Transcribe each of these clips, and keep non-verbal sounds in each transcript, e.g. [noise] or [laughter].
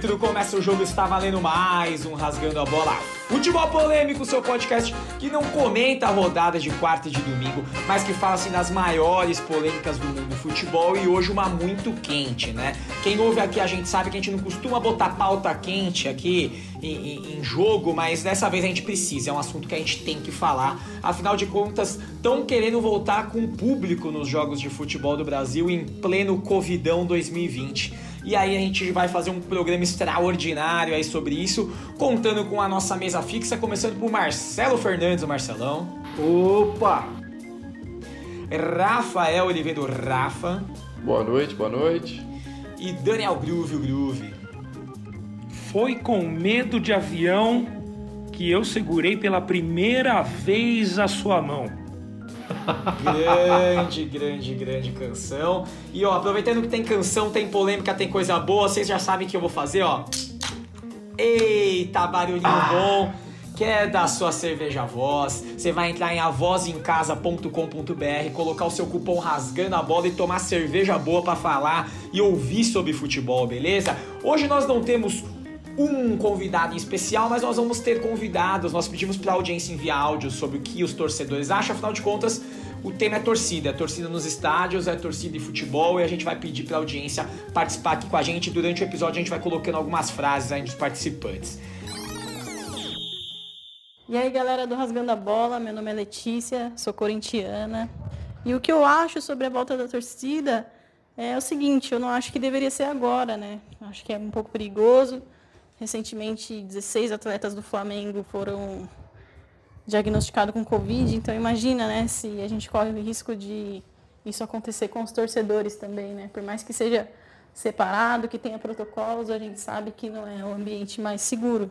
árbitro, começa o jogo, está valendo mais um Rasgando a Bola. Futebol Polêmico, seu podcast que não comenta a rodada de quarta e de domingo, mas que fala assim das maiores polêmicas do mundo do futebol e hoje uma muito quente, né? Quem ouve aqui a gente sabe que a gente não costuma botar pauta quente aqui em, em, jogo, mas dessa vez a gente precisa, é um assunto que a gente tem que falar. Afinal de contas, estão querendo voltar com o público nos jogos de futebol do Brasil em pleno Covidão 2020. E aí a gente vai fazer um programa extraordinário aí sobre isso, contando com a nossa mesa fixa, começando por Marcelo Fernandes, o Marcelão. Opa! Rafael Oliveira, Rafa. Boa noite, boa noite. E Daniel Groove, o Groove. Foi com medo de avião que eu segurei pela primeira vez a sua mão. Grande, grande, grande canção. E ó, aproveitando que tem canção, tem polêmica, tem coisa boa, vocês já sabem o que eu vou fazer, ó. Eita, barulhinho ah. bom. Quer dar sua cerveja voz? Você vai entrar em avozencasa.com.br, colocar o seu cupom rasgando a bola e tomar cerveja boa para falar e ouvir sobre futebol, beleza? Hoje nós não temos um convidado em especial, mas nós vamos ter convidados. Nós pedimos para a audiência enviar áudios sobre o que os torcedores acham, afinal de contas, o tema é torcida, é torcida nos estádios, é torcida de futebol e a gente vai pedir para a audiência participar aqui com a gente. Durante o episódio a gente vai colocando algumas frases aí dos participantes. E aí, galera do Rasgando a Bola, meu nome é Letícia, sou corintiana. E o que eu acho sobre a volta da torcida é o seguinte, eu não acho que deveria ser agora, né? Acho que é um pouco perigoso. Recentemente, 16 atletas do Flamengo foram diagnosticados com Covid, então imagina, né, se a gente corre o risco de isso acontecer com os torcedores também, né? Por mais que seja separado, que tenha protocolos, a gente sabe que não é o ambiente mais seguro.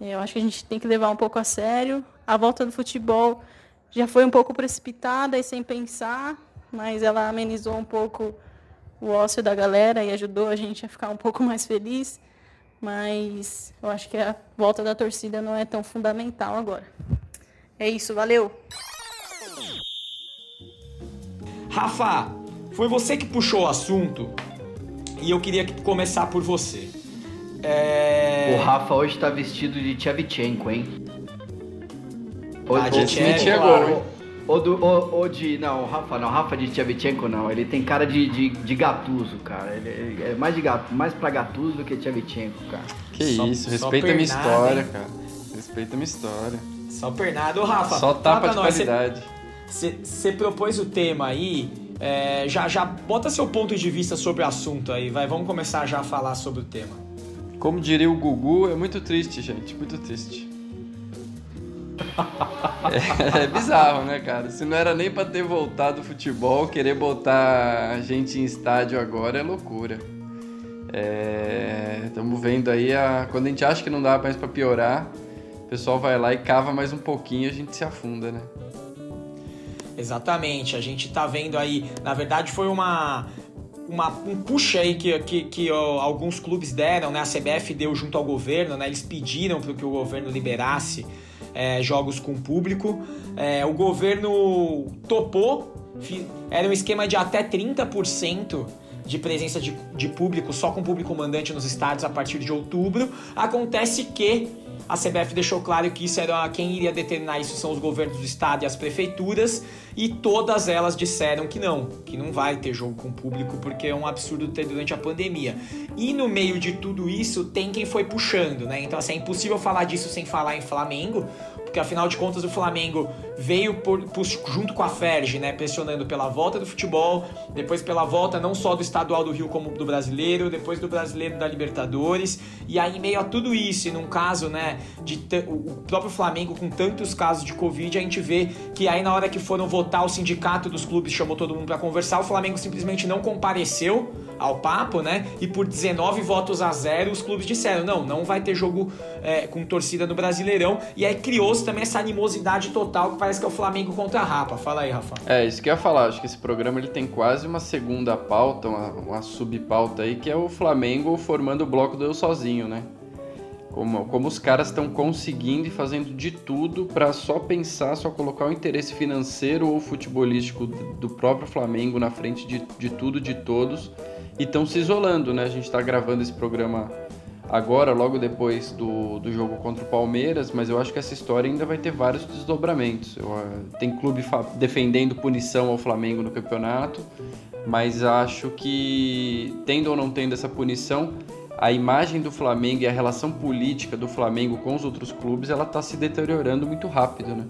Eu acho que a gente tem que levar um pouco a sério. A volta do futebol já foi um pouco precipitada e sem pensar, mas ela amenizou um pouco o ócio da galera e ajudou a gente a ficar um pouco mais feliz mas eu acho que a volta da torcida não é tão fundamental agora. É isso, valeu! Rafa, foi você que puxou o assunto e eu queria começar por você. É... O Rafa hoje tá vestido de Tchevchenko, hein? Ah, de Tchevchenko, ou, do, ou, ou, de. Não, Rafa não, Rafa de Tchevchenko não. Ele tem cara de, de, de Gatuso, cara. Ele, ele, é mais, de gato, mais pra Gatuso do que Tchevchenko, cara. Que só, isso, respeita a minha história, hein? cara. Respeita a minha história. Só pernado. Ô, Rafa, só tapa de nós. qualidade. Você propôs o tema aí. É, já, já bota seu ponto de vista sobre o assunto aí, vai. Vamos começar já a falar sobre o tema. Como diria o Gugu, é muito triste, gente. Muito triste. É, [laughs] é, bizarro, né, cara? Se não era nem para ter voltado o futebol, querer botar a gente em estádio agora é loucura. Estamos é, vendo aí, a, quando a gente acha que não dá mais para piorar, o pessoal vai lá e cava mais um pouquinho e a gente se afunda, né? Exatamente, a gente tá vendo aí, na verdade foi uma, uma, um push aí que, que, que ó, alguns clubes deram, né? A CBF deu junto ao governo, né? Eles pediram para que o governo liberasse é, jogos com público. É, o governo topou, era um esquema de até 30% de presença de, de público, só com público mandante nos estádios a partir de outubro. Acontece que a CBF deixou claro que isso era quem iria determinar isso são os governos do estado e as prefeituras, e todas elas disseram que não, que não vai ter jogo com público porque é um absurdo ter durante a pandemia. E no meio de tudo isso tem quem foi puxando, né? Então assim, é impossível falar disso sem falar em Flamengo, porque afinal de contas o Flamengo veio por, por, junto com a Ferge, né, pressionando pela volta do futebol, depois pela volta não só do estadual do Rio como do brasileiro, depois do brasileiro da Libertadores, e aí em meio a tudo isso, e num caso, né, de o próprio Flamengo com tantos casos de Covid, a gente vê que aí na hora que foram votar o sindicato dos clubes chamou todo mundo para conversar, o Flamengo simplesmente não compareceu ao papo, né? E por 19 votos a zero, os clubes disseram: não, não vai ter jogo é, com torcida no Brasileirão. E aí também essa animosidade total que parece que é o Flamengo contra a Rapa. Fala aí, Rafa. É, isso que eu ia falar. Acho que esse programa ele tem quase uma segunda pauta, uma, uma subpauta aí, que é o Flamengo formando o bloco do eu sozinho, né? Como, como os caras estão conseguindo e fazendo de tudo para só pensar, só colocar o interesse financeiro ou futebolístico do próprio Flamengo na frente de, de tudo, de todos, e estão se isolando, né? A gente está gravando esse programa agora, logo depois do, do jogo contra o Palmeiras, mas eu acho que essa história ainda vai ter vários desdobramentos. Eu, uh, tem clube defendendo punição ao Flamengo no campeonato, mas acho que, tendo ou não tendo essa punição, a imagem do Flamengo e a relação política do Flamengo com os outros clubes, ela está se deteriorando muito rápido, né?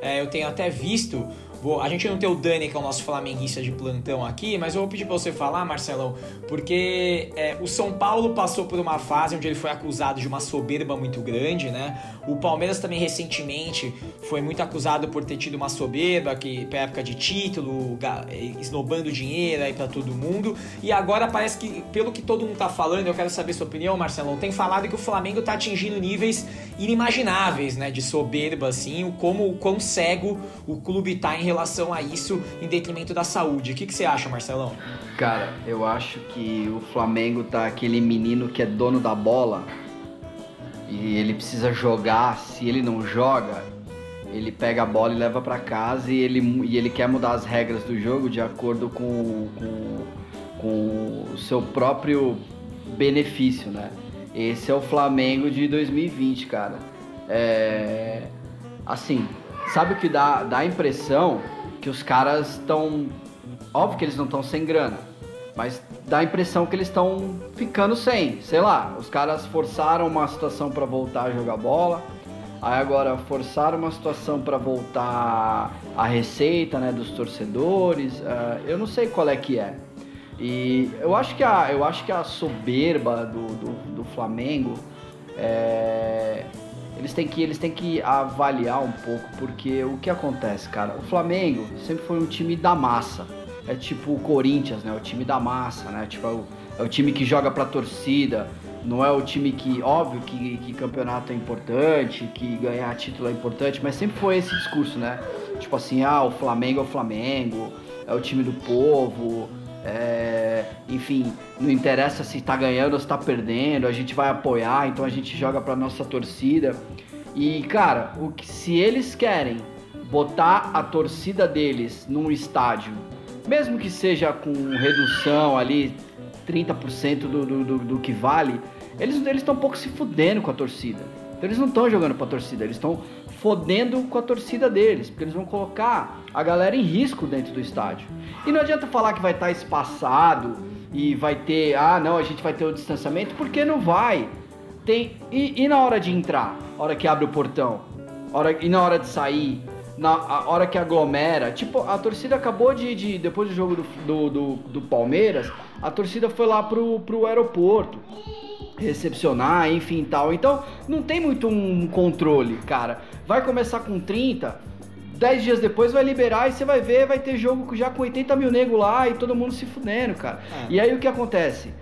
É, eu tenho até visto Vou, a gente não tem o Dani, que é o nosso flamenguista de plantão aqui, mas eu vou pedir para você falar, Marcelão, porque é, o São Paulo passou por uma fase onde ele foi acusado de uma soberba muito grande, né? O Palmeiras também recentemente foi muito acusado por ter tido uma soberba, que pra época de título, esnobando dinheiro aí para todo mundo. E agora parece que, pelo que todo mundo tá falando, eu quero saber sua opinião, Marcelão, tem falado que o Flamengo tá atingindo níveis inimagináveis, né? De soberba, assim, o como o quão cego o clube tá em relação a isso em detrimento da saúde. O que, que você acha, Marcelão? Cara, eu acho que o Flamengo tá aquele menino que é dono da bola e ele precisa jogar. Se ele não joga, ele pega a bola e leva para casa e ele, e ele quer mudar as regras do jogo de acordo com, com, com o seu próprio benefício, né? Esse é o Flamengo de 2020, cara. É, assim, sabe o que dá, dá a impressão que os caras estão. Óbvio que eles não estão sem grana, mas dá a impressão que eles estão ficando sem. Sei lá, os caras forçaram uma situação para voltar a jogar bola, aí agora forçaram uma situação para voltar a receita né, dos torcedores. Uh, eu não sei qual é que é. E eu acho que a, eu acho que a soberba do, do, do Flamengo é, eles têm que eles têm que avaliar um pouco porque o que acontece, cara? O Flamengo sempre foi um time da massa. É tipo o Corinthians, né? O time da massa, né? Tipo é o, é o time que joga pra torcida. Não é o time que, óbvio que, que campeonato é importante, que ganhar título é importante, mas sempre foi esse discurso, né? Tipo assim, ah, o Flamengo é o Flamengo, é o time do povo, é, enfim, não interessa se está ganhando ou se está perdendo, a gente vai apoiar, então a gente joga para nossa torcida. E cara, o que, se eles querem botar a torcida deles num estádio, mesmo que seja com redução ali 30% do, do, do, que vale, eles estão um pouco se fudendo com a torcida. Então eles não estão jogando para a torcida, eles estão fodendo com a torcida deles, porque eles vão colocar a galera em risco dentro do estádio. E não adianta falar que vai estar tá espaçado e vai ter, ah, não, a gente vai ter o distanciamento, porque não vai. Tem e, e na hora de entrar, hora que abre o portão, hora e na hora de sair, na hora que aglomera, tipo, a torcida acabou de, de depois do jogo do, do, do, do Palmeiras, a torcida foi lá pro, pro aeroporto recepcionar, enfim tal. Então não tem muito um controle, cara. Vai começar com 30, 10 dias depois vai liberar e você vai ver, vai ter jogo já com 80 mil nego lá e todo mundo se fudendo, cara. É. E aí o que acontece?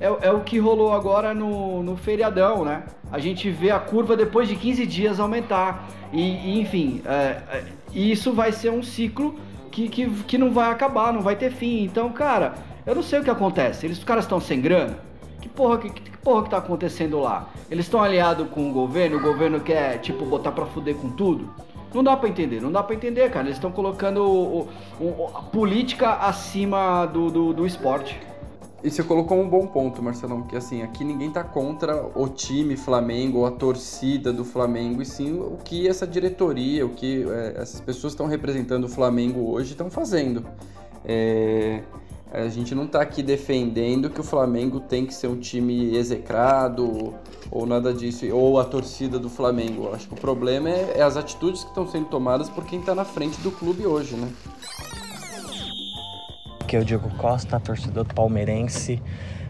É, é, o que rolou agora no, no feriadão, né? A gente vê a curva depois de 15 dias aumentar. E, e enfim, é, é, isso vai ser um ciclo que, que, que não vai acabar, não vai ter fim. Então, cara, eu não sei o que acontece. Eles, os caras estão sem grana? Que porra que, que porra que tá acontecendo lá? Eles estão aliados com o governo, o governo quer, tipo, botar pra fuder com tudo? Não dá para entender, não dá para entender, cara. Eles estão colocando o, o, a política acima do, do, do esporte. E você colocou um bom ponto, Marcelão, que assim, aqui ninguém tá contra o time Flamengo ou a torcida do Flamengo, e sim o que essa diretoria, o que é, essas pessoas estão representando o Flamengo hoje estão fazendo. É, a gente não está aqui defendendo que o Flamengo tem que ser um time execrado ou nada disso, ou a torcida do Flamengo. Acho que o problema é, é as atitudes que estão sendo tomadas por quem está na frente do clube hoje, né? Aqui é o Diego Costa, torcedor palmeirense,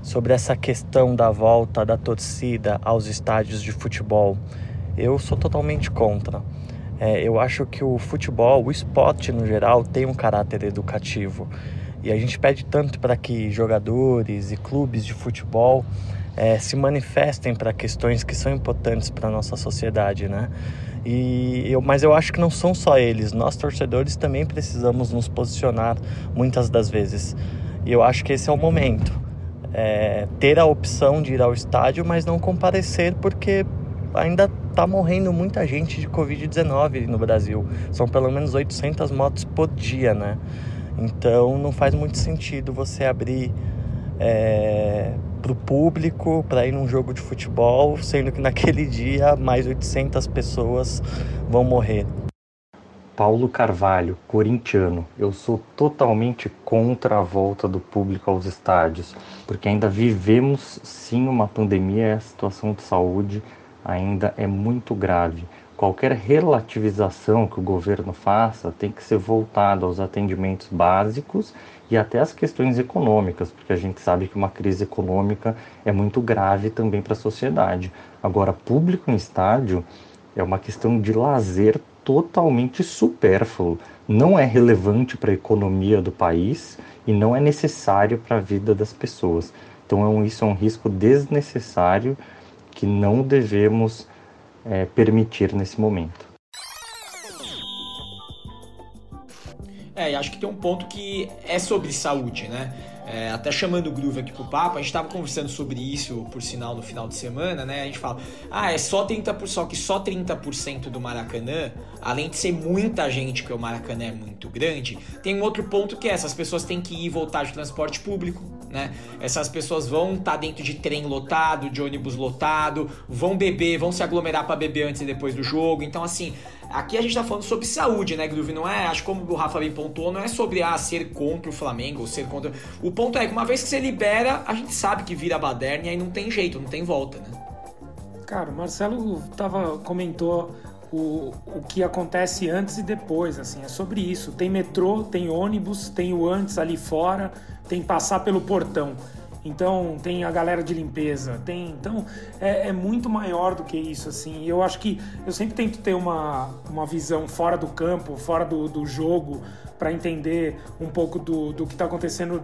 sobre essa questão da volta da torcida aos estádios de futebol. Eu sou totalmente contra. É, eu acho que o futebol, o esporte no geral, tem um caráter educativo. E a gente pede tanto para que jogadores e clubes de futebol é, se manifestem para questões que são importantes para a nossa sociedade, né? E eu, mas eu acho que não são só eles, nós torcedores também precisamos nos posicionar muitas das vezes. E eu acho que esse é o momento. É, ter a opção de ir ao estádio, mas não comparecer porque ainda está morrendo muita gente de Covid-19 no Brasil. São pelo menos 800 motos por dia, né? Então não faz muito sentido você abrir é, para o público para ir num jogo de futebol, sendo que naquele [laughs] dia mais 800 pessoas vão morrer. Paulo Carvalho, corintiano. Eu sou totalmente contra a volta do público aos estádios, porque ainda vivemos sim uma pandemia e a situação de saúde ainda é muito grave. Qualquer relativização que o governo faça tem que ser voltada aos atendimentos básicos e até às questões econômicas, porque a gente sabe que uma crise econômica é muito grave também para a sociedade. Agora, público em estádio é uma questão de lazer totalmente supérfluo, não é relevante para a economia do país e não é necessário para a vida das pessoas. Então, é isso é um risco desnecessário que não devemos é, permitir nesse momento. É, acho que tem um ponto que é sobre saúde, né? É, até chamando o Groove aqui pro papo, a gente tava conversando sobre isso, por sinal, no final de semana, né? A gente fala, ah, é só 30%, só que só 30% do Maracanã, além de ser muita gente, que o Maracanã é muito grande, tem um outro ponto que é, essas pessoas têm que ir e voltar de transporte público, né? Essas pessoas vão estar tá dentro de trem lotado, de ônibus lotado, vão beber, vão se aglomerar para beber antes e depois do jogo. Então, assim, aqui a gente tá falando sobre saúde, né, Groove? Não é, acho que como o Rafa bem pontuou, não é sobre ah, ser contra o Flamengo ou ser contra. O ponto é que uma vez que você libera, a gente sabe que vira baderna e aí não tem jeito, não tem volta, né? Cara, o Marcelo tava, comentou o, o que acontece antes e depois, assim, é sobre isso. Tem metrô, tem ônibus, tem o antes ali fora, tem passar pelo portão. Então tem a galera de limpeza, tem então é, é, muito maior do que isso assim. Eu acho que eu sempre tento ter uma, uma visão fora do campo, fora do, do jogo, para entender um pouco do, do que está acontecendo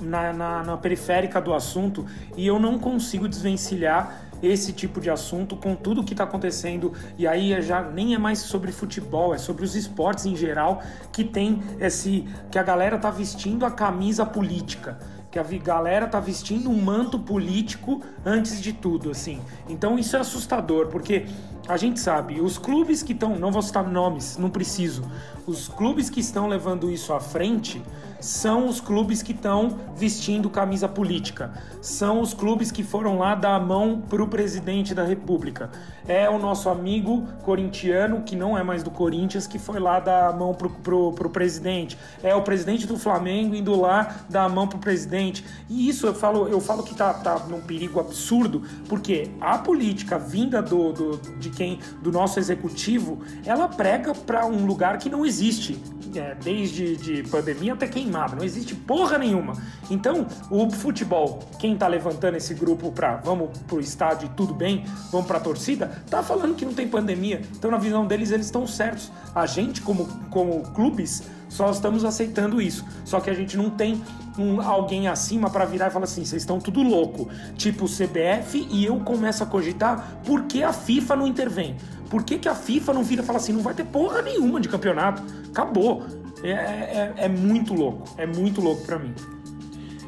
na, na, na periférica do assunto e eu não consigo desvencilhar esse tipo de assunto com tudo que está acontecendo e aí é já nem é mais sobre futebol, é sobre os esportes em geral que tem esse que a galera tá vestindo a camisa política que a galera tá vestindo um manto político antes de tudo, assim. Então isso é assustador, porque a gente sabe, os clubes que estão, não vou citar nomes, não preciso, os clubes que estão levando isso à frente são os clubes que estão vestindo camisa política, são os clubes que foram lá dar a mão para o presidente da República. É o nosso amigo corintiano, que não é mais do Corinthians, que foi lá dar a mão pro, pro, pro presidente. É o presidente do Flamengo indo lá dar a mão pro presidente. E isso eu falo, eu falo que tá, tá num perigo absurdo, porque a política vinda do, do de quem do nosso executivo, ela prega para um lugar que não existe. É, desde de pandemia até quem queimado, não existe porra nenhuma. Então, o futebol, quem tá levantando esse grupo pra vamos pro estádio e tudo bem, vamos pra torcida, tá falando que não tem pandemia. Então, na visão deles, eles estão certos. A gente, como, como clubes, só estamos aceitando isso. Só que a gente não tem um, alguém acima para virar e falar assim: vocês estão tudo louco, tipo CBF, e eu começo a cogitar por que a FIFA não intervém. Por que, que a FIFA não vira e fala assim: não vai ter porra nenhuma de campeonato? Acabou. É, é, é muito louco, é muito louco para mim.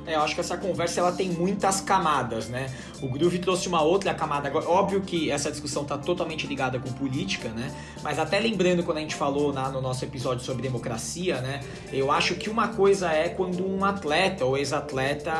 É, eu acho que essa conversa ela tem muitas camadas, né? O Groove trouxe uma outra camada. Óbvio que essa discussão está totalmente ligada com política, né? Mas até lembrando quando a gente falou na, no nosso episódio sobre democracia, né? Eu acho que uma coisa é quando um atleta ou ex-atleta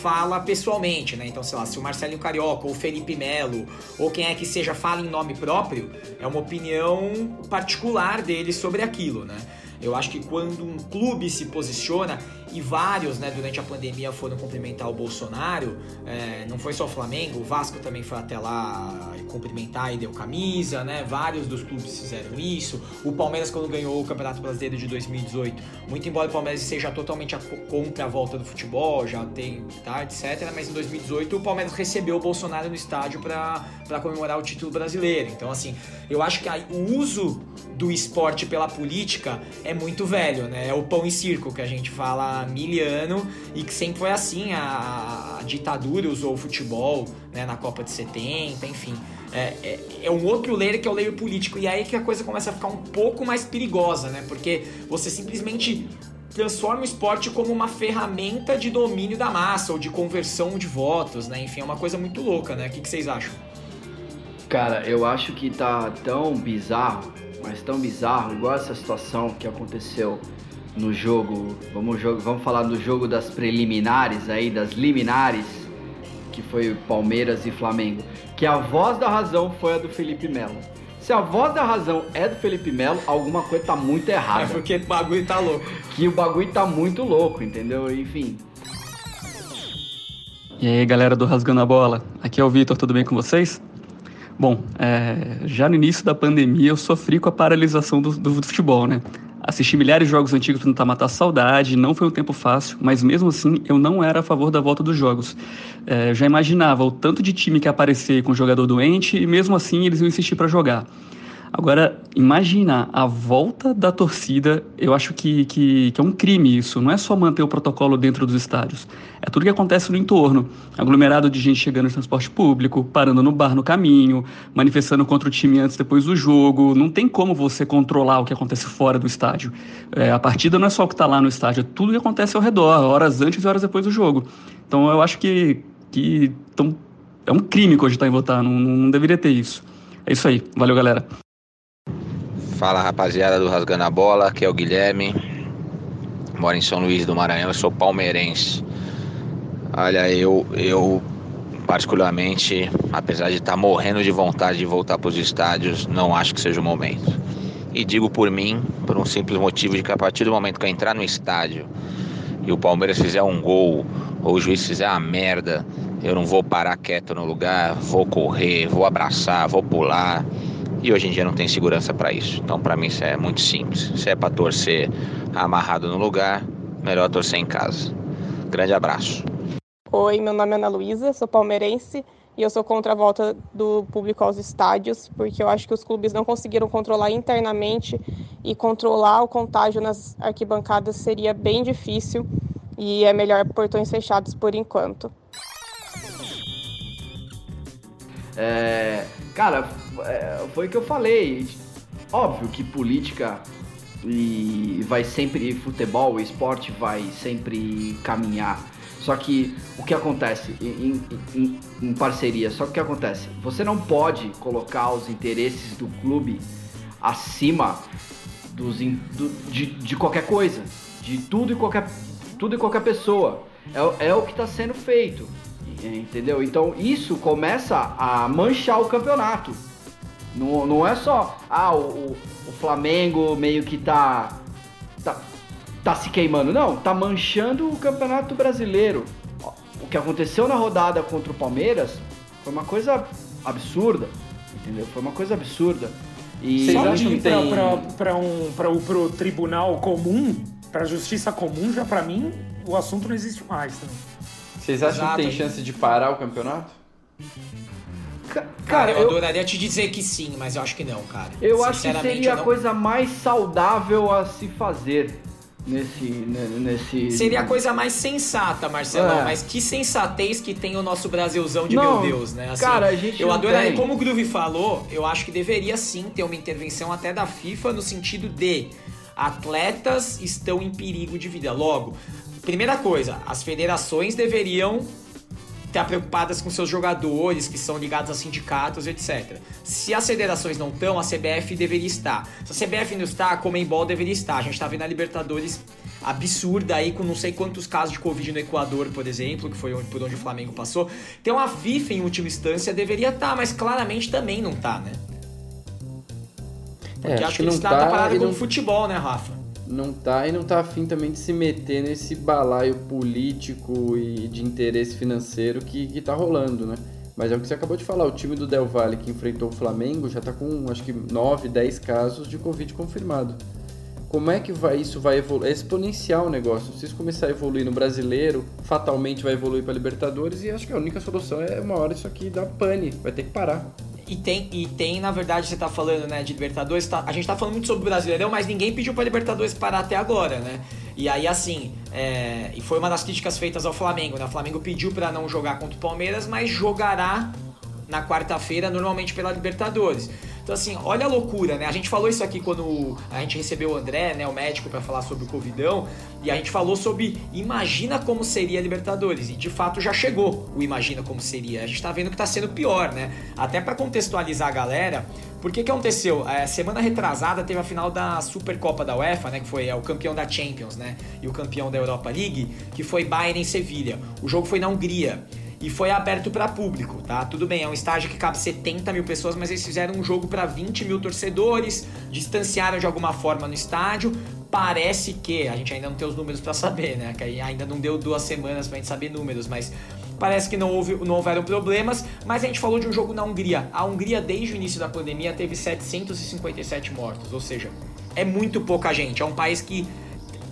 fala pessoalmente, né? Então, sei lá, se o Marcelinho Carioca ou o Felipe Melo ou quem é que seja fala em nome próprio, é uma opinião particular dele sobre aquilo, né? Eu acho que quando um clube se posiciona, e vários, né, durante a pandemia foram cumprimentar o Bolsonaro, é, não foi só o Flamengo, o Vasco também foi até lá cumprimentar e deu camisa, né, vários dos clubes fizeram isso, o Palmeiras quando ganhou o Campeonato Brasileiro de 2018, muito embora o Palmeiras seja totalmente contra a volta do futebol, já tem, tá, etc, mas em 2018 o Palmeiras recebeu o Bolsonaro no estádio para comemorar o título brasileiro, então assim, eu acho que o uso do esporte pela política é muito velho, né? É o pão e circo que a gente fala miliano e que sempre foi assim. A, a ditadura usou o futebol né, na Copa de 70, enfim. É, é, é, um outro layer que é o layer político. E aí que a coisa começa a ficar um pouco mais perigosa, né? Porque você simplesmente transforma o esporte como uma ferramenta de domínio da massa ou de conversão de votos, né? Enfim, é uma coisa muito louca, né? O que, que vocês acham? Cara, eu acho que tá tão bizarro mas tão bizarro, igual essa situação que aconteceu no jogo. Vamos, jogo, vamos falar do jogo das preliminares aí, das liminares que foi Palmeiras e Flamengo, que a voz da razão foi a do Felipe Melo. Se a voz da razão é do Felipe Melo, alguma coisa tá muito errada. É porque o bagulho tá louco. Que o bagulho tá muito louco, entendeu? Enfim. E aí, galera do Rasgando a Bola, aqui é o Vitor, tudo bem com vocês? Bom, é, já no início da pandemia eu sofri com a paralisação do, do futebol, né? Assisti milhares de jogos antigos tentar matar a saudade, não foi um tempo fácil, mas mesmo assim eu não era a favor da volta dos jogos. É, já imaginava o tanto de time que ia aparecer com jogador doente e mesmo assim eles iam insistir para jogar. Agora, imaginar a volta da torcida, eu acho que, que, que, é um crime isso. Não é só manter o protocolo dentro dos estádios. É tudo que acontece no entorno. Aglomerado de gente chegando no transporte público, parando no bar no caminho, manifestando contra o time antes depois do jogo. Não tem como você controlar o que acontece fora do estádio. É, a partida não é só o que está lá no estádio, é tudo que acontece ao redor, horas antes e horas depois do jogo. Então eu acho que, que tão, é um crime cogitar em votar. Não, não deveria ter isso. É isso aí. Valeu, galera. Fala rapaziada do Rasgando a Bola, aqui é o Guilherme, moro em São Luís do Maranhão, eu sou palmeirense. Olha, eu, eu particularmente, apesar de estar morrendo de vontade de voltar para os estádios, não acho que seja o momento. E digo por mim, por um simples motivo de que a partir do momento que eu entrar no estádio e o Palmeiras fizer um gol ou o juiz fizer uma merda, eu não vou parar quieto no lugar, vou correr, vou abraçar, vou pular e hoje em dia não tem segurança para isso. Então, para mim, isso é muito simples. Se é para torcer amarrado no lugar, melhor torcer em casa. Grande abraço. Oi, meu nome é Ana Luísa, sou palmeirense e eu sou contra a volta do público aos estádios, porque eu acho que os clubes não conseguiram controlar internamente e controlar o contágio nas arquibancadas seria bem difícil e é melhor portões fechados por enquanto. É, cara, é, foi o que eu falei. Óbvio que política e vai sempre futebol, esporte vai sempre caminhar. Só que o que acontece em, em, em, parceria? Só que o que acontece? Você não pode colocar os interesses do clube acima dos, do, de, de qualquer coisa, de tudo e qualquer, tudo e qualquer pessoa. É, é o que está sendo feito. Entendeu? Então isso começa a manchar o campeonato. Não, não é só, ah, o, o Flamengo meio que tá, tá, tá se queimando. Não, tá manchando o campeonato brasileiro. O que aconteceu na rodada contra o Palmeiras foi uma coisa absurda. Entendeu? Foi uma coisa absurda. E só de ir tem... para um, pra, pro tribunal comum, pra justiça comum, já para mim o assunto não existe mais. Né? Vocês acham Exato. que tem chance de parar o campeonato? Cara, eu, eu, adoraria te dizer que sim, mas eu acho que não, cara. Eu acho que seria a coisa mais saudável a se fazer nesse. nesse seria a coisa mais sensata, Marcelão. É. Mas que sensatez que tem o nosso Brasilzão de não, meu Deus, né? Assim, cara, a gente. Eu adoraria. Tem. Como o Groove falou, eu acho que deveria sim ter uma intervenção até da FIFA no sentido de atletas estão em perigo de vida. Logo, Primeira coisa, as federações deveriam estar preocupadas com seus jogadores que são ligados a sindicatos, etc. Se as federações não estão, a CBF deveria estar. Se a CBF não está, a Comembol deveria estar. A gente está vendo a Libertadores absurda aí com não sei quantos casos de Covid no Equador, por exemplo, que foi por onde o Flamengo passou. Então a FIFA, em última instância, deveria estar, mas claramente também não está, né? Porque é, acho, acho que, que não está tá parado com o futebol, né, Rafa? Não tá e não tá afim também de se meter nesse balaio político e de interesse financeiro que, que tá rolando, né? Mas é o que você acabou de falar, o time do Del Valle que enfrentou o Flamengo já tá com acho que 9, 10 casos de Covid confirmado. Como é que vai isso vai evoluir? É exponencial o negócio. Se isso começar a evoluir no brasileiro, fatalmente vai evoluir para Libertadores e acho que a única solução é uma hora isso aqui dar pane, vai ter que parar. E tem, e tem, na verdade, você tá falando, né, de Libertadores, tá, a gente tá falando muito sobre o Brasileirão, mas ninguém pediu pra Libertadores parar até agora, né? E aí, assim, é, e foi uma das críticas feitas ao Flamengo, né? O Flamengo pediu para não jogar contra o Palmeiras, mas jogará na quarta-feira, normalmente pela Libertadores. Então, assim, olha a loucura, né? A gente falou isso aqui quando a gente recebeu o André, né, o médico, para falar sobre o Covidão, e a gente falou sobre imagina como seria a Libertadores. E de fato já chegou o imagina como seria. A gente tá vendo que tá sendo pior, né? Até para contextualizar a galera, por que que aconteceu? É, semana retrasada teve a final da Supercopa da UEFA, né? Que foi é, o campeão da Champions, né? E o campeão da Europa League, que foi Bayern em Sevilha. O jogo foi na Hungria. E foi aberto para público, tá? Tudo bem, é um estádio que cabe 70 mil pessoas, mas eles fizeram um jogo para 20 mil torcedores, distanciaram de alguma forma no estádio. Parece que, a gente ainda não tem os números para saber, né? Que ainda não deu duas semanas pra gente saber números, mas parece que não, houve, não houveram problemas. Mas a gente falou de um jogo na Hungria. A Hungria, desde o início da pandemia, teve 757 mortos, ou seja, é muito pouca gente. É um país que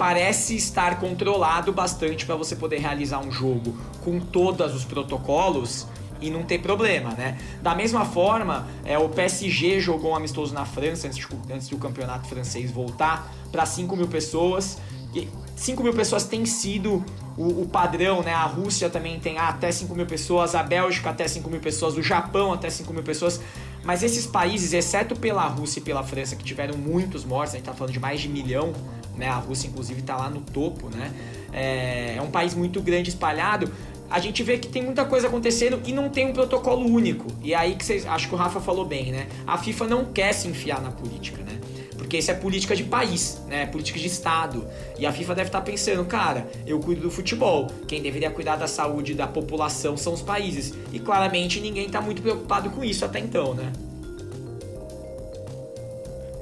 parece estar controlado bastante para você poder realizar um jogo com todos os protocolos e não ter problema, né? Da mesma forma, é, o PSG jogou um amistoso na França antes, de, antes do campeonato francês voltar para 5 mil pessoas. E 5 mil pessoas tem sido o, o, padrão, né? A Rússia também tem até 5 mil pessoas, a Bélgica até 5 mil pessoas, o Japão até 5 mil pessoas. Mas esses países, exceto pela Rússia e pela França, que tiveram muitos mortos, a gente tá falando de mais de milhão, né? A Rússia, inclusive, está lá no topo, né? É, é um país muito grande, espalhado. A gente vê que tem muita coisa acontecendo e não tem um protocolo único. E é aí que vocês, acho que o Rafa falou bem, né? A FIFA não quer se enfiar na política, né? Porque isso é política de país, né? Política de Estado. E a FIFA deve estar tá pensando, cara, eu cuido do futebol. Quem deveria cuidar da saúde da população são os países. E claramente ninguém está muito preocupado com isso até então, né?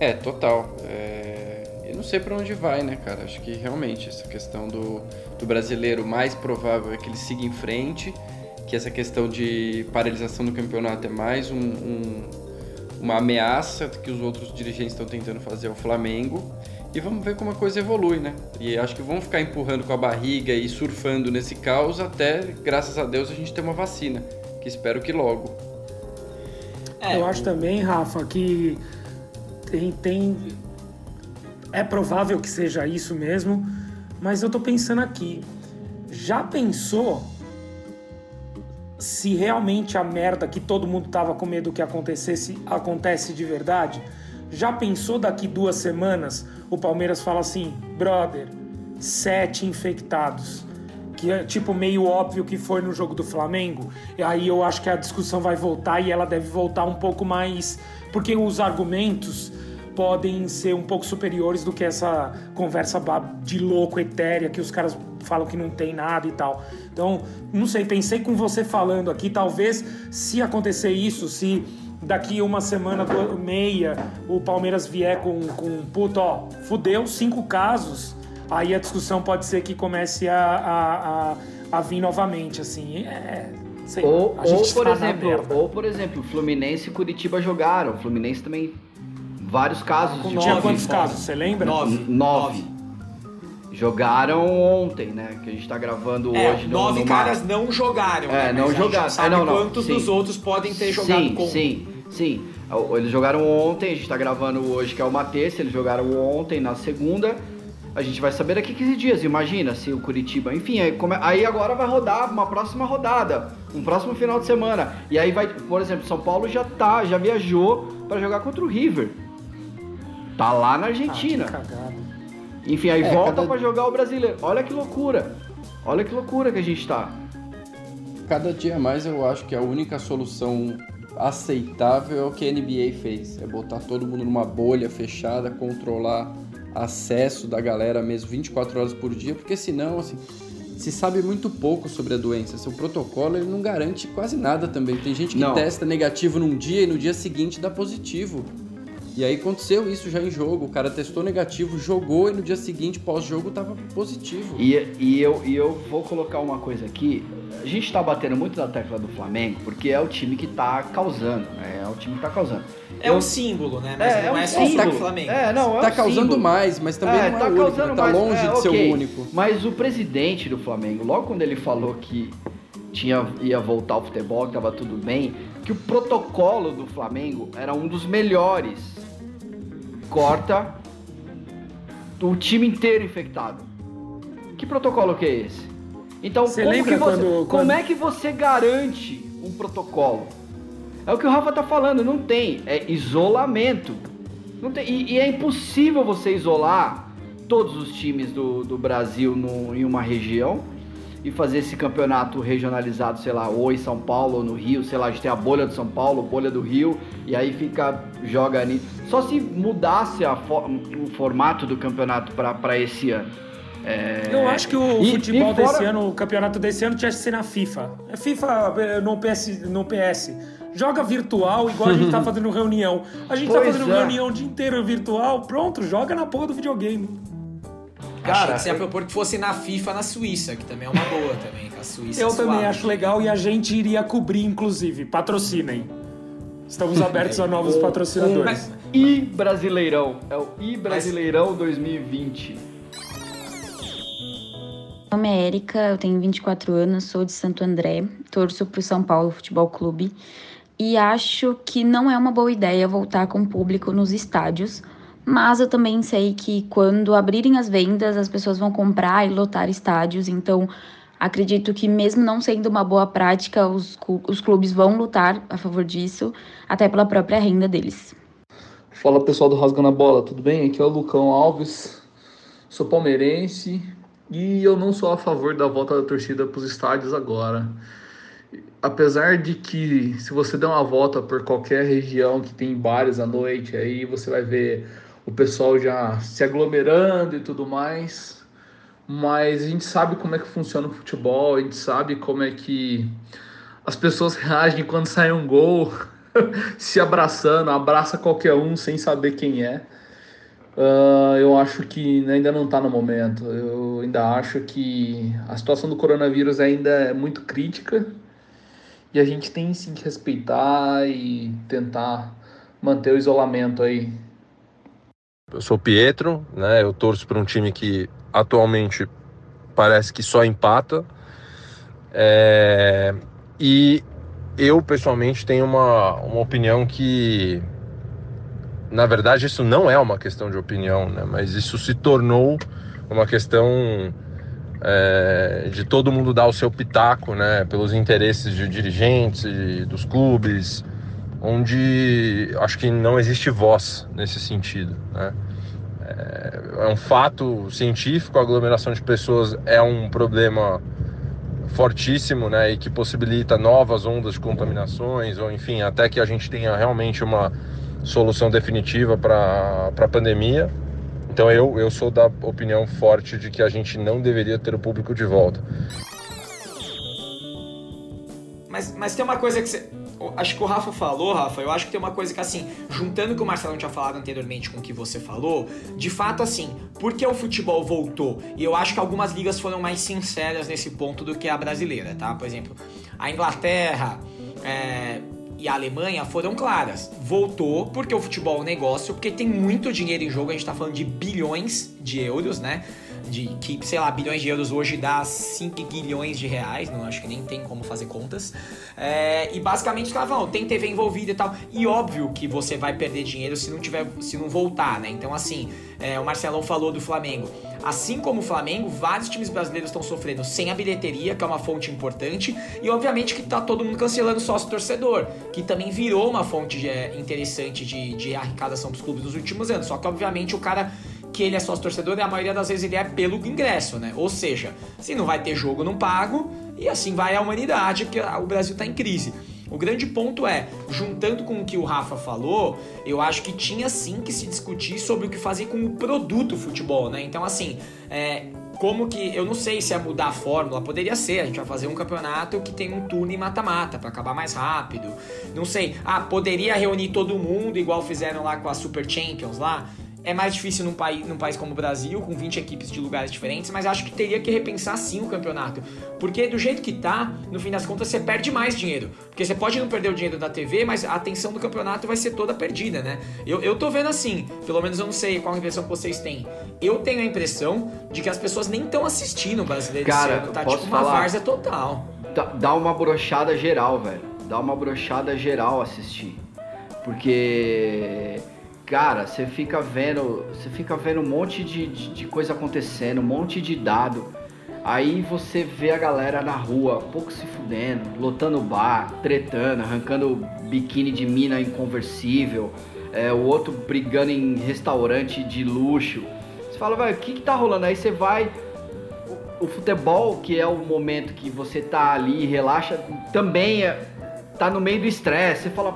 É, total. É não sei para onde vai, né, cara? Acho que realmente essa questão do, do brasileiro mais provável é que ele siga em frente, que essa questão de paralisação do campeonato é mais um, um, uma ameaça que os outros dirigentes estão tentando fazer ao Flamengo. E vamos ver como a coisa evolui, né? E acho que vão ficar empurrando com a barriga e surfando nesse caos até, graças a Deus, a gente ter uma vacina. Que espero que logo. É, Eu acho também, Rafa, que tem, tem é provável que seja isso mesmo, mas eu tô pensando aqui. Já pensou se realmente a merda que todo mundo tava com medo que acontecesse acontece de verdade? Já pensou daqui duas semanas o Palmeiras fala assim, brother, sete infectados? Que é tipo meio óbvio que foi no jogo do Flamengo. E aí eu acho que a discussão vai voltar e ela deve voltar um pouco mais. Porque os argumentos podem ser um pouco superiores do que essa conversa de louco etérea que os caras falam que não tem nada e tal. Então, não sei, pensei com você falando aqui, talvez se acontecer isso, se daqui uma semana, meia, o Palmeiras vier com, com puto, ó, fudeu, cinco casos, aí a discussão pode ser que comece a, a, a, a vir novamente, assim. É, sei, ou, ou por exemplo, ou por exemplo, Fluminense e Curitiba jogaram. O Fluminense também vários casos de Tinha quantos casos, você lembra? Nove. Nove. Jogaram ontem, né? Que a gente tá gravando é, hoje. Nove no caras não jogaram. É, né? não jogaram. sabe é, não, não. quantos sim. dos outros podem ter jogado sim, com. Sim, sim. Eles jogaram ontem, a gente tá gravando hoje, que é uma terça, eles jogaram ontem na segunda. A gente vai saber daqui 15 dias, imagina se o Curitiba. Enfim, aí, aí agora vai rodar uma próxima rodada, um próximo final de semana. E aí vai, por exemplo, São Paulo já tá, já viajou para jogar contra o River. Tá lá na Argentina. Ah, Enfim, aí é, volta cada... para jogar o brasileiro. Olha que loucura. Olha que loucura que a gente tá. Cada dia mais eu acho que a única solução aceitável é o que a NBA fez. É botar todo mundo numa bolha fechada, controlar acesso da galera mesmo 24 horas por dia, porque senão, assim, se sabe muito pouco sobre a doença. Seu protocolo ele não garante quase nada também. Tem gente que não. testa negativo num dia e no dia seguinte dá positivo. E aí aconteceu isso já em jogo, o cara testou negativo, jogou e no dia seguinte, pós-jogo, tava positivo. E, e, eu, e eu vou colocar uma coisa aqui, a gente tá batendo muito na tecla do Flamengo, porque é o time que tá causando, né? É o time que tá causando. É eu, um símbolo, né? Mas é, não é, um é só símbolo. o Flamengo. É, não, é tá um causando símbolo. mais, mas também é, não é tá o único, tá mais, longe é, de ser o único. Mas o presidente do Flamengo, logo quando ele falou que tinha, ia voltar ao futebol, que tava tudo bem, que o protocolo do Flamengo era um dos melhores corta o time inteiro infectado. Que protocolo que é esse? Então, você como, lembra você, quando, como quando... é que você garante um protocolo? É o que o Rafa tá falando, não tem. É isolamento. Não tem, e, e é impossível você isolar todos os times do, do Brasil no, em uma região e fazer esse campeonato regionalizado, sei lá, ou em São Paulo ou no Rio, sei lá, a gente tem a bolha do São Paulo, bolha do Rio, e aí fica, joga ali. Só se mudasse o formato do campeonato para esse ano. É... Eu acho que o e, futebol e fora... desse ano, o campeonato desse ano tinha que ser na FIFA. É FIFA eh, no PS, no PS. Joga virtual, igual a gente tá [laughs] fazendo reunião. A gente tá pois tá fazendo é. reunião o dia inteiro virtual, pronto, joga na porra do videogame. Cara, Achei que você ia propor que fosse na FIFA na Suíça, que também é uma boa também. A Suíça eu é também acho legal e a gente iria cobrir, inclusive. Patrocinem. Estamos [laughs] abertos a novos patrocinadores. E Brasileirão. É o I Brasileirão 2020. Meu nome é Érica, eu tenho 24 anos, sou de Santo André, torço para o São Paulo Futebol Clube e acho que não é uma boa ideia voltar com o público nos estádios, mas eu também sei que quando abrirem as vendas, as pessoas vão comprar e lotar estádios, então acredito que, mesmo não sendo uma boa prática, os, os clubes vão lutar a favor disso, até pela própria renda deles. Fala pessoal do Rasgando a Bola, tudo bem? Aqui é o Lucão Alves, sou palmeirense e eu não sou a favor da volta da torcida para os estádios agora. Apesar de que, se você der uma volta por qualquer região que tem bares à noite, aí você vai ver o pessoal já se aglomerando e tudo mais. Mas a gente sabe como é que funciona o futebol, a gente sabe como é que as pessoas reagem quando [laughs] sai um gol, [laughs] se abraçando, abraça qualquer um sem saber quem é. Uh, eu acho que ainda não está no momento. Eu ainda acho que a situação do coronavírus ainda é muito crítica e a gente tem sim que respeitar e tentar manter o isolamento aí eu sou Pietro, né? Eu torço para um time que atualmente parece que só empata. É... E eu pessoalmente tenho uma, uma opinião que, na verdade, isso não é uma questão de opinião, né? Mas isso se tornou uma questão é, de todo mundo dar o seu pitaco, né? Pelos interesses de dirigentes, e dos clubes onde acho que não existe voz nesse sentido. Né? É, é um fato científico, a aglomeração de pessoas é um problema fortíssimo, né, e que possibilita novas ondas de contaminações, ou enfim, até que a gente tenha realmente uma solução definitiva para a pandemia. Então eu, eu sou da opinião forte de que a gente não deveria ter o público de volta. Mas, mas tem uma coisa que você acho que o Rafa falou, Rafa, eu acho que tem uma coisa que, assim, juntando o que o Marcelo tinha falado anteriormente com o que você falou, de fato, assim, porque o futebol voltou, e eu acho que algumas ligas foram mais sinceras nesse ponto do que a brasileira, tá? Por exemplo, a Inglaterra é, e a Alemanha foram claras. Voltou porque o futebol é um negócio, porque tem muito dinheiro em jogo, a gente tá falando de bilhões de euros, né? De que, sei lá, bilhões de euros hoje dá 5 bilhões de reais, não acho que nem tem como fazer contas. É, e basicamente estavam, tem TV envolvida e tal. E óbvio que você vai perder dinheiro se não tiver, se não voltar, né? Então assim, é, o Marcelão falou do Flamengo. Assim como o Flamengo, vários times brasileiros estão sofrendo sem a bilheteria, que é uma fonte importante, e obviamente que tá todo mundo cancelando sócio torcedor, que também virou uma fonte de, é, interessante de, de arrecadação dos clubes nos últimos anos. Só que obviamente o cara que ele é sócio torcedor e a maioria das vezes ele é pelo ingresso, né? Ou seja, se não vai ter jogo, não pago, e assim vai a humanidade, porque o Brasil está em crise. O grande ponto é, juntando com o que o Rafa falou, eu acho que tinha sim que se discutir sobre o que fazer com o produto futebol, né? Então, assim, é, como que. Eu não sei se é mudar a fórmula, poderia ser. A gente vai fazer um campeonato que tem um turno e mata-mata para acabar mais rápido. Não sei. Ah, poderia reunir todo mundo, igual fizeram lá com a Super Champions lá. É mais difícil num país, num país como o Brasil, com 20 equipes de lugares diferentes, mas acho que teria que repensar sim o campeonato. Porque do jeito que tá, no fim das contas, você perde mais dinheiro. Porque você pode não perder o dinheiro da TV, mas a atenção do campeonato vai ser toda perdida, né? Eu, eu tô vendo assim, pelo menos eu não sei qual a impressão que vocês têm. Eu tenho a impressão de que as pessoas nem estão assistindo o brasileiro Cara, ano, tá tipo uma várzea total. Dá, dá uma brochada geral, velho. Dá uma brochada geral assistir. Porque cara, você fica vendo, você fica vendo um monte de, de, de, coisa acontecendo, um monte de dado. Aí você vê a galera na rua, pouco se fudendo, lotando bar, tretando, arrancando biquíni de mina inconversível, é, o outro brigando em restaurante de luxo. Você fala, velho, o que, que tá rolando? Aí você vai. O, o, futebol, que é o momento que você tá ali, relaxa, também é, tá no meio do estresse. Você fala,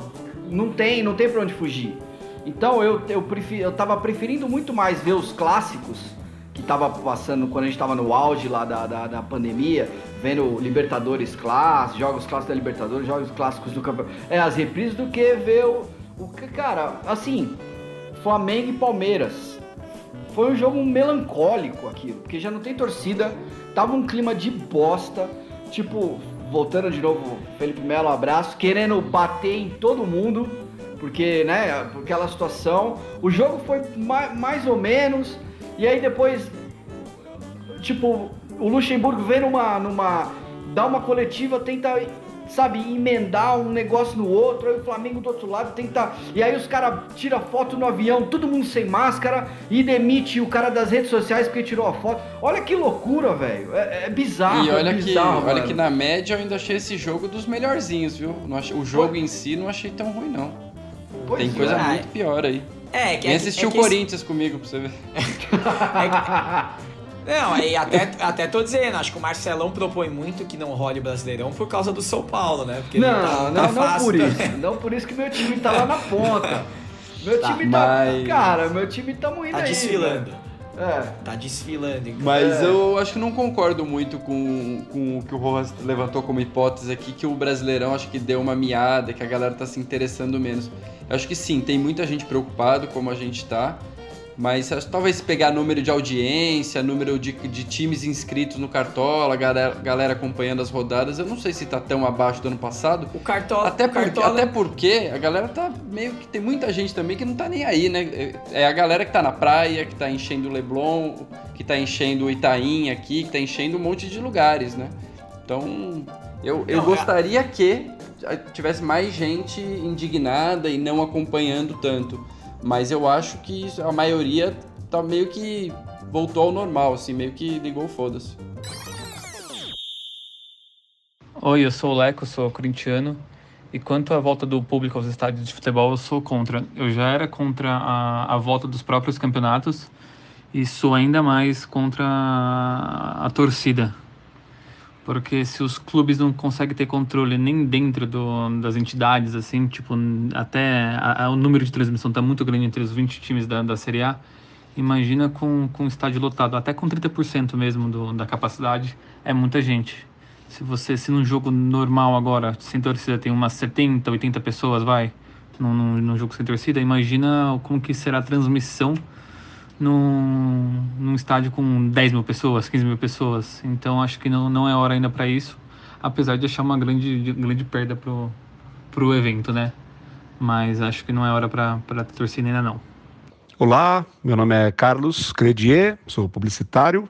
não tem, não tem pra onde fugir. Então eu, eu, eu tava preferindo muito mais ver os clássicos que tava passando quando a gente tava no auge lá da, da, da pandemia, vendo Libertadores clássicos, jogos clássicos da Libertadores, jogos clássicos do campeonato. É, as reprises do que ver o, o. Cara, assim, Flamengo e Palmeiras. Foi um jogo melancólico aquilo, porque já não tem torcida, tava um clima de bosta, tipo, voltando de novo, Felipe Melo, abraço, querendo bater em todo mundo, porque, né, aquela situação. O jogo foi mais, mais ou menos, e aí depois, tipo, o Luxemburgo vem numa, numa. dá uma coletiva, tenta, sabe, emendar um negócio no outro, aí o Flamengo do outro lado tenta. E aí os caras tiram foto no avião, todo mundo sem máscara, e demite o cara das redes sociais porque tirou a foto. Olha que loucura, velho. É, é bizarro. E olha, é que, bizarro, olha mano. que na média eu ainda achei esse jogo dos melhorzinhos, viu? Não achei- o jogo em si não achei tão ruim, não. Pois Tem coisa é. muito pior aí. É, que Quem é, assistiu é o Corinthians comigo pra você ver. [laughs] Não, aí até, até tô dizendo, acho que o Marcelão propõe muito que não role o Brasileirão por causa do São Paulo, né? Porque Não, tá- não, tá não fácil por isso. Não por isso que meu time tá lá na ponta. [laughs] Meu Tá, time tá. mas- Cara, meu time tá indo Tá aí. desfilando. velho. É. Tá desfilando. então. Mas É. eu acho que não concordo muito com, com o que o Rojas levantou como hipótese aqui, que o Brasileirão acho que deu uma miada, que a galera tá se interessando menos. Eu acho que sim, tem muita gente preocupado, como a gente tá. Mas acho que talvez pegar número de audiência, número de, de times inscritos no Cartola, galera, galera acompanhando as rodadas, eu não sei se tá tão abaixo do ano passado. O Cartola. Até, o porque, Cartola- até porque a galera tá meio que. Tem muita gente também que não tá nem aí, né? É a galera que tá na praia, que tá enchendo o Leblon, que tá enchendo o Itaim aqui, que tá enchendo um monte de lugares, né? Então, eu, eu Não, é- gostaria que tivesse mais gente indignada e não acompanhando tanto. Mas eu acho que a maioria tá meio que voltou ao normal, assim, meio que ligou foda-se. Oi, eu sou o Leco, sou corintiano. E quanto à volta do público aos estádios de futebol, eu sou contra. Eu já era contra a, a volta dos próprios campeonatos e sou ainda mais contra a, a torcida. Porque se os clubes não conseguem ter controle nem dentro do, das entidades, assim, tipo, até a- a- o número de transmissão está muito grande entre os 20 times da, da Série A, imagina com, com estádio lotado, até com 30% mesmo do, da capacidade, é muita gente. Se você, se num jogo normal agora, sem torcida, tem umas 70, 80 pessoas, vai, num, num, num jogo sem torcida, imagina como que será a transmissão num, num estádio com 10 mil pessoas, 15 mil pessoas. Então acho que não, não é hora ainda para isso, apesar de achar uma grande, de- grande perda pro, pro evento, né? Mas acho que não é hora para torcida ainda não. Olá, meu nome é Carlos Credier, sou publicitário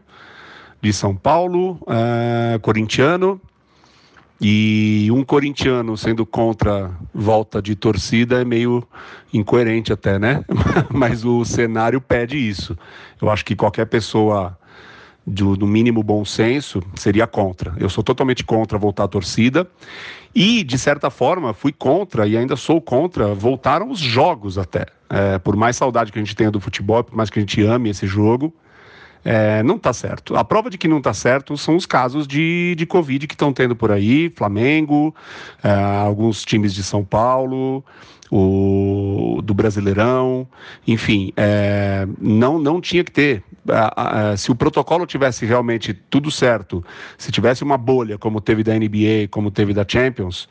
de São Paulo, eh, corintiano. E um corintiano sendo contra volta de torcida é meio incoerente até, né? [laughs] Mas o cenário pede isso. Eu acho que qualquer pessoa do, do mínimo bom senso seria contra. Eu sou totalmente contra voltar à torcida. E, de certa forma, fui contra e ainda sou contra. Voltaram os jogos até. É, por mais saudade que a gente tenha do futebol, por mais que a gente ame esse jogo, é, não está certo. A prova de que não está certo são os casos de, de Covid que estão tendo por aí, Flamengo, é, alguns times de São Paulo, o do Brasileirão, enfim, é, não, não tinha que ter. A- se o protocolo tivesse realmente tudo certo, se tivesse uma bolha como teve da NBA, como teve da Champions,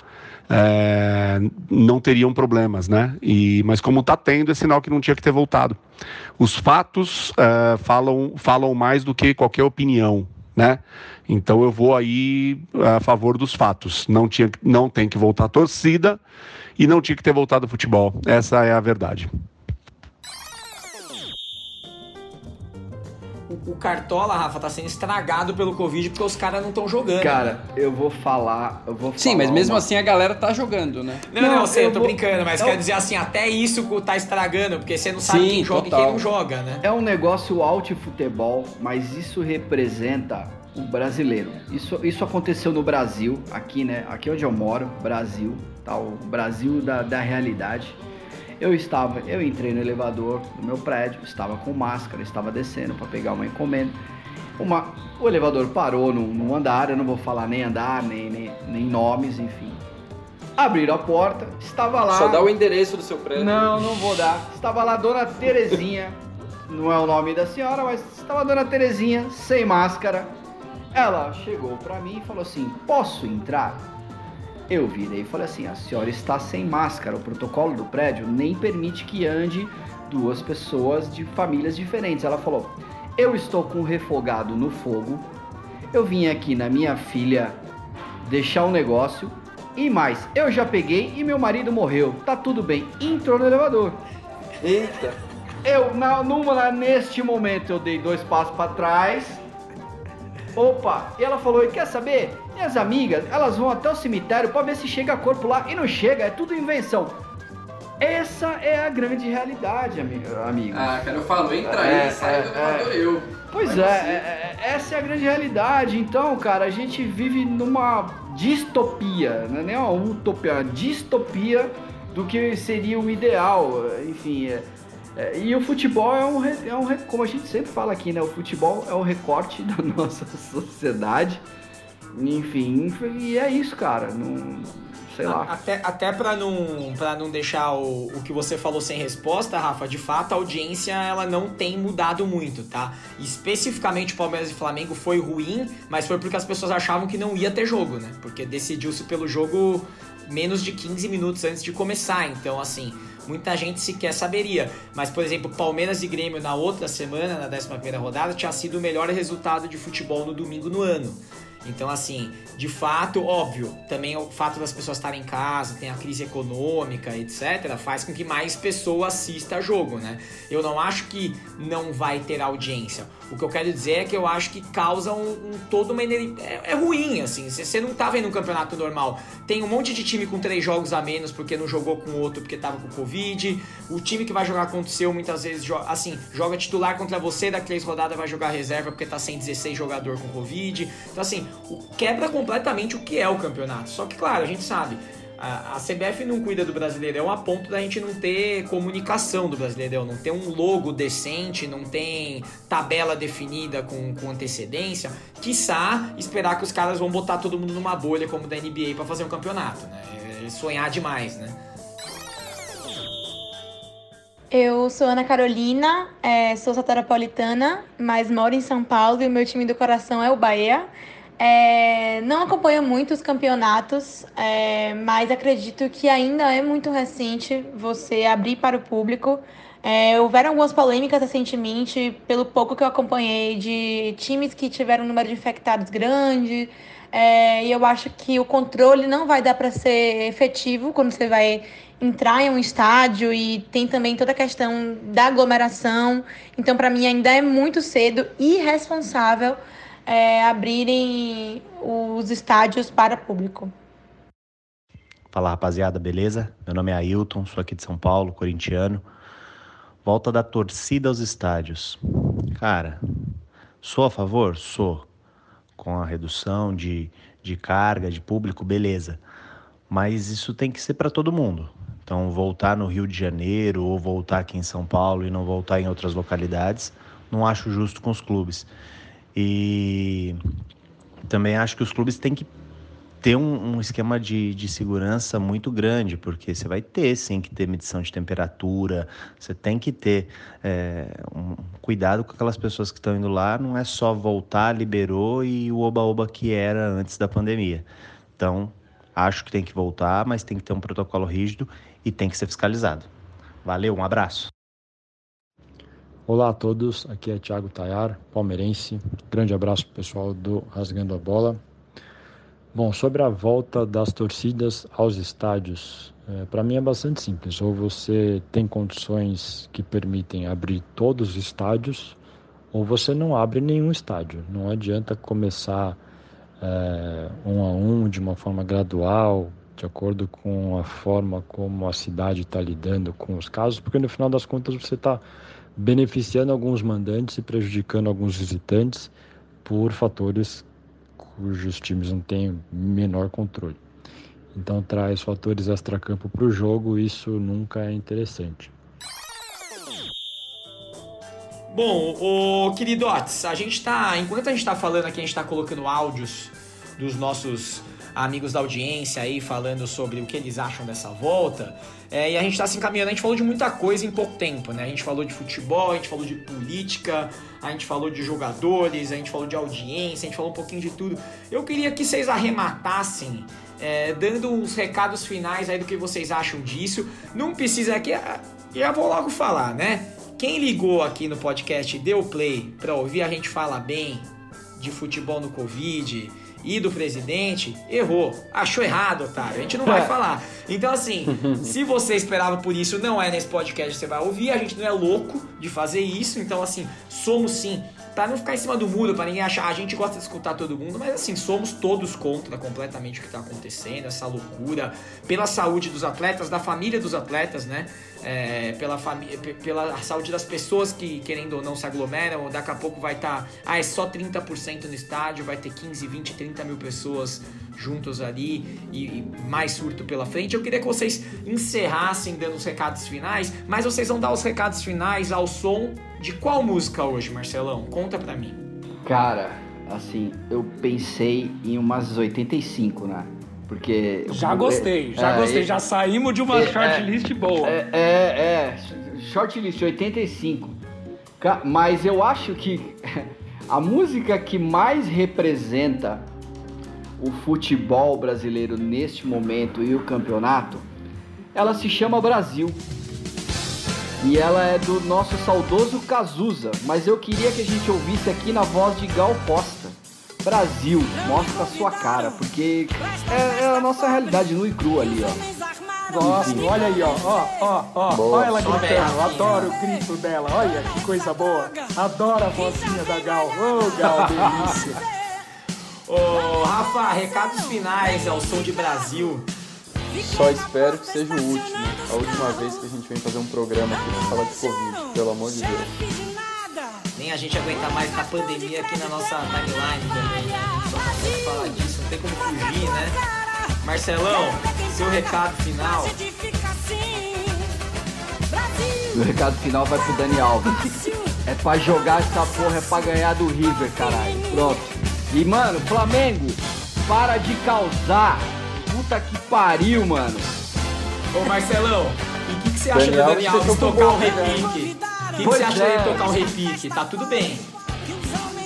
é, não teriam problemas, né? E, mas como está tendo, é sinal que não tinha que ter voltado. Os fatos é, falam, falam mais do que qualquer opinião, né? Então eu vou aí a favor dos fatos. Não, tinha, não tem que voltar a torcida e não tinha que ter voltado o futebol. Essa é a verdade. O, o Cartola, Rafa, tá sendo estragado pelo Covid porque os caras não estão jogando. Cara, eu vou falar. Eu vou Sim, falar mas mesmo uma- assim a galera tá jogando, né? Não, não, eu sei, eu tô vou- brincando, mas eu- quero dizer assim, até isso tá estragando, porque você não sabe Sim, quem joga total. e quem não joga, né? É um negócio alto futebol, mas isso representa o brasileiro. Isso, isso aconteceu no Brasil, aqui, né? Aqui onde eu moro, Brasil, tá? O Brasil da, da realidade. Eu estava, eu entrei no elevador do meu prédio, estava com máscara, estava descendo para pegar uma encomenda. Uma, o elevador parou num, num andar, eu não vou falar nem andar, nem, nem, nem nomes, enfim. Abriram a porta, estava lá. Só dá o endereço do seu prédio. Não, não vou dar. Estava lá a dona Terezinha, não é o nome da senhora, mas estava a dona Terezinha sem máscara. Ela chegou para mim e falou assim: Posso entrar? Eu virei e falei assim: A senhora está sem máscara. O protocolo do prédio nem permite que ande duas pessoas de famílias diferentes. Ela falou: Eu estou com um refogado no fogo. Eu vim aqui na minha filha deixar um negócio. E mais, eu já peguei e meu marido morreu. Tá tudo bem. Entrou no elevador. Eita! Eu, na, numa, neste momento, eu dei dois passos para trás. Opa! E ela falou: e quer saber? Minhas amigas, elas vão até o cemitério para ver se chega corpo lá. E não chega, é tudo invenção. Essa é a grande realidade, amigo. Ah, cara, eu falo, entra É, aí, sai é, do elevador é. eu. Pois Vai é, você. é, é, essa é a grande realidade. Então, cara, a gente vive numa distopia, não é nem uma utopia, uma distopia do que seria o ideal. Enfim, é, é, e o futebol é um, é um, como a gente sempre fala aqui, né? O futebol é um recorte [laughs] da nossa sociedade. Enfim, e é isso, cara. Não, sei lá. Até, até para não, pra não deixar o, o que você falou sem resposta, Rafa, de fato a audiência ela não tem mudado muito, tá? Especificamente Palmeiras e Flamengo foi ruim, mas foi porque as pessoas achavam que não ia ter jogo, né? Porque decidiu-se pelo jogo menos de 15 minutos antes de começar, então assim, muita gente sequer saberia. Mas, por exemplo, Palmeiras e Grêmio na outra semana, na 11ª rodada, tinha sido o melhor resultado de futebol no domingo no ano. Então, assim, de fato, óbvio, também o fato das pessoas estarem em casa, tem a crise econômica, etc., faz com que mais pessoas assistam jogo, né? Eu não acho que não vai ter audiência. O que eu quero dizer é que eu acho que causa um, um todo uma energia. É, é ruim, assim. Você não tá vendo um campeonato normal. Tem um monte de time com três jogos a menos porque não jogou com outro porque tava com Covid. O time que vai jogar contra o seu muitas vezes, jo- assim, joga titular contra você, daqui três rodadas vai jogar reserva porque tá sem 16 jogador com Covid. Então, assim, quebra completamente o que é o campeonato. Só que, claro, a gente sabe. A, a CBF não cuida do Brasileirão a ponto da gente não ter comunicação do Brasileirão, não ter um logo decente, não tem tabela definida com, com antecedência. Quiçá esperar que os caras vão botar todo mundo numa bolha como da NBA pra fazer um campeonato, né? É sonhar demais, né? Eu sou Ana Carolina, é, sou satarapolitana, mas moro em São Paulo e o meu time do coração é o Bahia. É, não acompanho muito os campeonatos, é, mas acredito que ainda é muito recente você abrir para o público. É, houveram algumas polêmicas recentemente, pelo pouco que eu acompanhei, de times que tiveram um número de infectados grande. É, e eu acho que o controle não vai dar para ser efetivo quando você vai entrar em um estádio e tem também toda a questão da aglomeração. Então, para mim, ainda é muito cedo e irresponsável é, abrirem os estádios para público. Fala rapaziada, beleza? Meu nome é Ailton, sou aqui de São Paulo, corintiano. Volta da torcida aos estádios. Cara, sou a favor? Sou. Com a redução de, de carga, de público, beleza. Mas isso tem que ser para todo mundo. Então, voltar no Rio de Janeiro ou voltar aqui em São Paulo e não voltar em outras localidades, não acho justo com os clubes. E também acho que os clubes têm que ter um, um esquema de, de segurança muito grande, porque você vai ter sim que ter medição de temperatura, você tem que ter é, um cuidado com aquelas pessoas que estão indo lá, não é só voltar, liberou e o oba-oba que era antes da pandemia. Então, acho que tem que voltar, mas tem que ter um protocolo rígido e tem que ser fiscalizado. Valeu, um abraço. Olá a todos, aqui é Thiago Tayar, palmeirense. Grande abraço pessoal do Rasgando a Bola. Bom, sobre a volta das torcidas aos estádios, é, para mim é bastante simples. Ou você tem condições que permitem abrir todos os estádios, ou você não abre nenhum estádio. Não adianta começar é, um a um de uma forma gradual, de acordo com a forma como a cidade está lidando com os casos, porque no final das contas você está beneficiando alguns mandantes e prejudicando alguns visitantes por fatores cujos times não têm menor controle. Então traz fatores extracampo para o jogo, isso nunca é interessante. Bom, o queridotes, a gente tá. Enquanto a gente tá falando aqui, a gente tá colocando áudios dos nossos amigos da audiência aí falando sobre o que eles acham dessa volta. É, e a gente está se encaminhando, a gente falou de muita coisa em pouco tempo, né? A gente falou de futebol, a gente falou de política, a gente falou de jogadores, a gente falou de audiência, a gente falou um pouquinho de tudo. Eu queria que vocês arrematassem é, dando uns recados finais aí do que vocês acham disso. Não precisa aqui, já vou logo falar, né? Quem ligou aqui no podcast deu play para ouvir a gente falar bem de futebol no Covid, e do presidente, errou. Achou errado, otário. A gente não vai falar. Então, assim, [laughs] se você esperava por isso, não é nesse podcast que você vai ouvir. A gente não é louco de fazer isso. Então, assim, somos sim. Pra não ficar em cima do muro, para ninguém achar, a gente gosta de escutar todo mundo, mas assim, somos todos contra completamente o que tá acontecendo, essa loucura, pela saúde dos atletas, da família dos atletas, né? é, pela, pela saúde das pessoas que, querendo ou não, se aglomeram. Daqui a pouco vai estar. Tá, ah, é só 30% no estádio, vai ter 15, 20, 30 mil pessoas juntos ali e, e, mais surto pela frente. Eu queria que vocês encerrassem dando os recados finais, mas vocês vão dar os recados finais ao som de qual música hoje, Marcelão? Conta pra mim. Cara, assim, eu pensei em umas 85, né? Porque. Já gostei, já é, gostei. É, já saímos de uma é, shortlist boa. É, é, é. Shortlist 85. Mas eu acho que [laughs] a música que mais representa o futebol brasileiro neste momento e o campeonato, ela se chama Brasil. E ela é do nosso saudoso Cazuza, mas eu queria que a gente ouvisse aqui na voz de Gal Costa. Brasil, mostra a sua cara, porque é, é a nossa realidade nua e crua ali, ó. Gosto, olha aí, ó, ó, ó, ó, olha ela gritando, adoro o grito dela, olha que coisa boa, adoro a vozinha da Gal, ô oh, Gal, delícia. Ô, Rafa, recados finais ao som de Brasil. Só espero que seja o último, a última vez que a gente vem fazer um programa aqui pra falar de Covid, pelo amor de Deus nem a gente aguentar mais essa pandemia aqui na nossa timeline também. Só consegue falar disso, não tem como fugir, né? Marcelão, seu recado final. Meu recado final vai pro Dani Alves. É pra jogar essa porra, é pra ganhar do River, caralho. Pronto. E, mano, Flamengo, para de causar. Puta que pariu, mano. Ô, Marcelão, e o que, que, você acha Daniel, do Dani Alves tocar o repique? O que, que você acha é. dele tocar um repique? Tá tudo bem.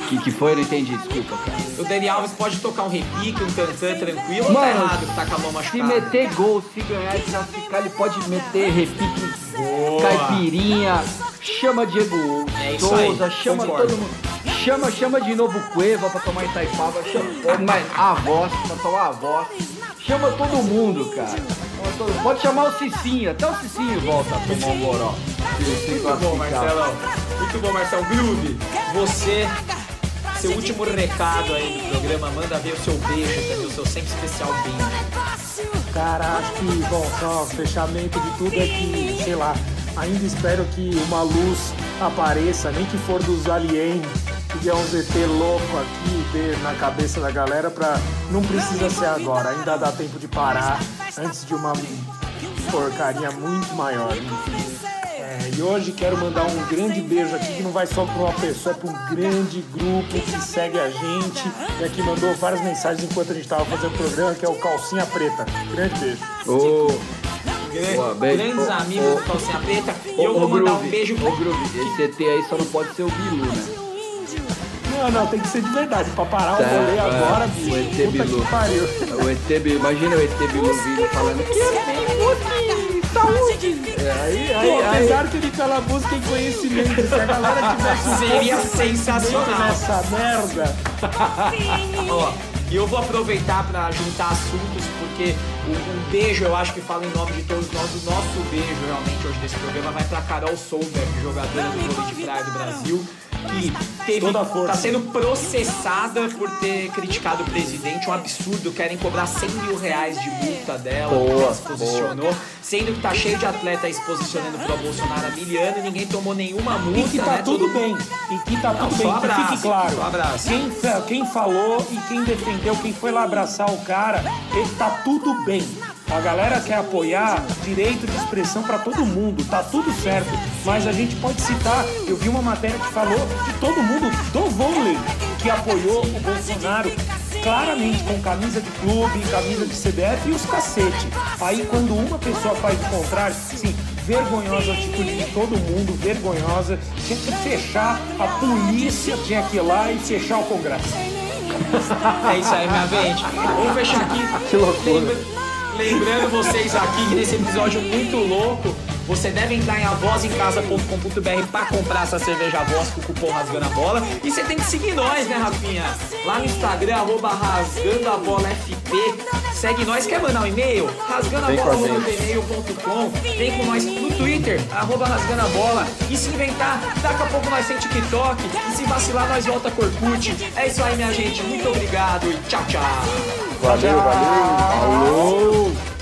O que, que foi? Eu não entendi, desculpa, cara. O Dani Alves pode tocar um repique, um tantã tranquilo Mano, ou tá errado que tá com a mão machucada? Se meter gol, se ganhar e classificar, ele pode meter repique, Boa. caipirinha, chama Diego é Souza, chama Concordo. todo mundo. Chama, chama de novo Cueva pra tomar Itaipava, chama a voz pra tomar a voz. Chama todo mundo, cara. Pode chamar o Cicinho, até o Cicinho volta a tomar um goró. Muito bom, Marcelo. Muito bom, Marcelo. Groove, você, seu último recado aí do programa, manda ver o seu beijo também, o seu sempre especial beijo. Cara, acho que, bom, só fechamento de tudo é que, sei lá, ainda espero que uma luz apareça, nem que for dos aliens, que é um ZT louco aqui dê na cabeça da galera pra. Não precisa ser agora, ainda dá tempo de parar antes de uma porcaria muito maior. Enfim. É, e hoje quero mandar um grande beijo aqui, que não vai só para uma pessoa, é para um grande grupo que segue a gente e aqui mandou várias mensagens enquanto a gente estava fazendo o programa, que é o Calcinha Preta. Grande beijo. Oh. Boa, beijo. Grandes amigos oh, do Calcinha Preta. E eu vou mandar um beijo pro... Groove, esse ET aí só não pode ser o Bilu, né? Não, não, tem que ser de verdade. Pra parar tá, o rolê agora, bicho. O ET Bilu. O ET Bilu. Imagina o ET Bilu vindo falando que é saúde. É, aí, aí, Pô, apesar aí. que ele fala música em conhecimento, se a galera tivesse Seria sensacional nessa merda. Ó, e eu vou aproveitar para juntar assuntos, porque um, um, beijo eu acho que fala em nome de todos nós. O nosso beijo realmente hoje desse programa vai para Carol Solberg, jogadora do vôlei de praia do Brasil que teve, tá sendo processada por ter criticado o presidente, um absurdo, querem cobrar 100 mil reais de multa dela, boa, porque ela se posicionou, boa. sendo que tá cheio de atleta se posicionando pro Bolsonaro há mil anos, ninguém tomou nenhuma multa, E que tá né? tudo bem, e que tá Não, tudo bem, abraço, que fique claro, quem, quem falou e quem defendeu, quem foi lá abraçar o cara, ele tá tudo bem. A galera quer apoiar direito de expressão para todo mundo, tá tudo certo. Mas a gente pode citar, eu vi uma matéria que falou que todo mundo do vôlei que apoiou o Bolsonaro claramente com camisa de clube, camisa de CBF e os cacete. Aí quando uma pessoa faz o contrário, sim, vergonhosa a atitude de todo mundo, vergonhosa. Tinha que fechar, a polícia tinha que ir lá e fechar o Congresso. É isso aí, minha gente. Vamos fechar aqui. Que loucura. Lembrando vocês aqui que nesse episódio muito louco, você deve entrar em avosemcasa.com.br para comprar essa cerveja voz com o cupom Rasgando a Bola. E você tem que seguir nós, né, Rafinha? Lá no Instagram, arroba Rasgando a Bola FP. Segue nós. Quer mandar um e-mail? Rasgando a bola. Vem com nós Twitter, arroba Rasgando a Bola. E se inventar, daqui a pouco nós tem TikTok. E se vacilar, nós volta com Orkut. É isso aí, minha gente. Muito obrigado e tchau, tchau. Valeu, valeu. Falou!